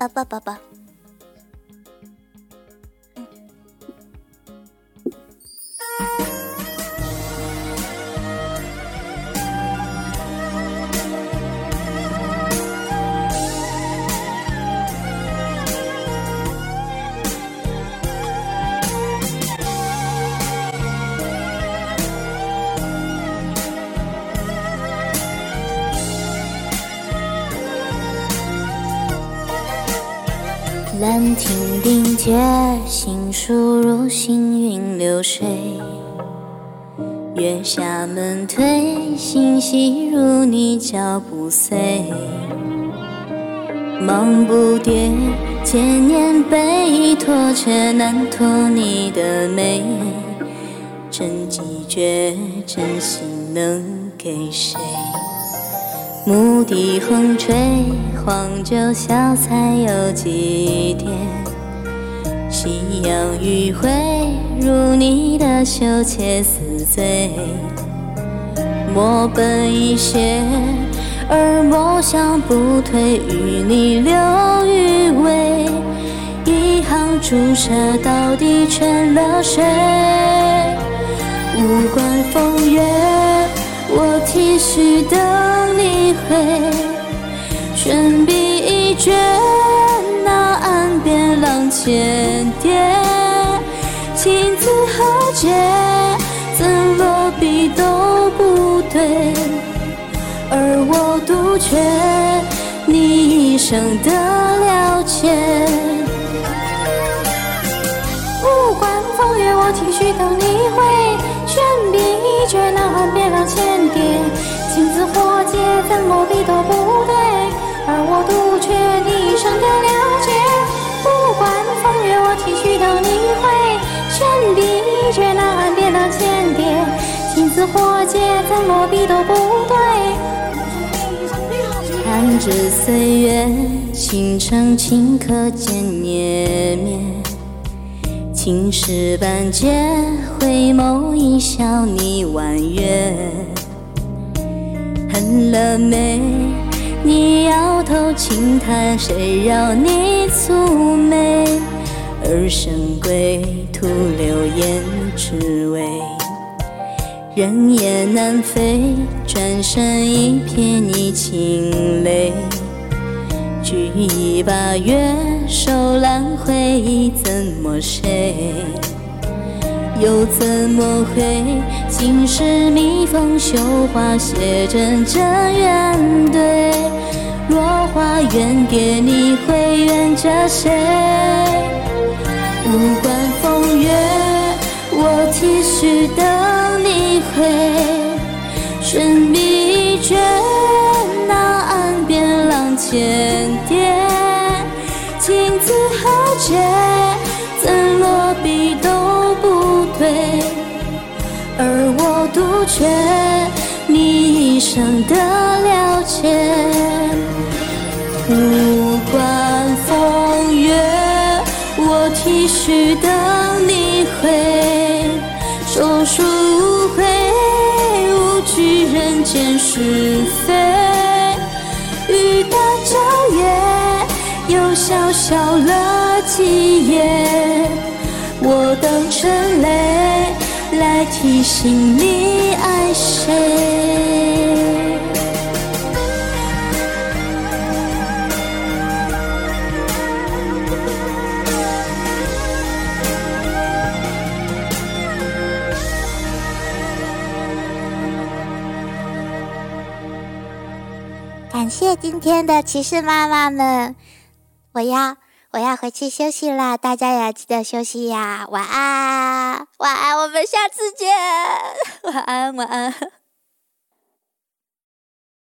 啊抱抱抱。兰亭顶阶，行书如行云流水。月下门推，心细如你脚步碎。忙不迭，千年背托，却难托你的美。真迹绝，真心能给谁？牧笛横吹，黄酒小菜有几碟？夕阳余晖，如你的羞怯似醉。墨本已写，而墨香不退，与你留余味。一行朱砂，到底全了谁？无关风月，我替须等你回。悬笔一卷，那岸边浪千叠。情字何解？怎落笔都不对。而我独缺你一生的了解。无关风月，我替须等你回。悬笔一卷，那岸边浪千叠。情字或解，怎落笔都不对。而我独缺你一生的了解。无关风月，我替须等你回。悬笔一绝，那岸边浪千叠。情字或解，怎落笔都不对。弹指岁月，倾城顷刻间湮灭。青石板结，回眸笑你婉约。恨了没？你摇头轻叹，谁扰你蹙眉？儿生归，徒留胭脂味。人雁南飞，转身一瞥你清泪。举一把月，手揽回忆，怎么睡？又怎么会？心事蜜蜂绣花，写真真怨对。落花怨蝶，你会怨着谁？无关风月，我替须等你回。悬却你一生的了解。无关风月，我替须等你回。说书无悔，无惧人间是非。雨打蕉叶，又潇潇了几夜。我等成泪，来提醒你爱谁。感谢今天的骑士妈妈们，我要我要回去休息啦，大家也要记得休息呀，晚安，晚安，我们下次见，晚安，晚安。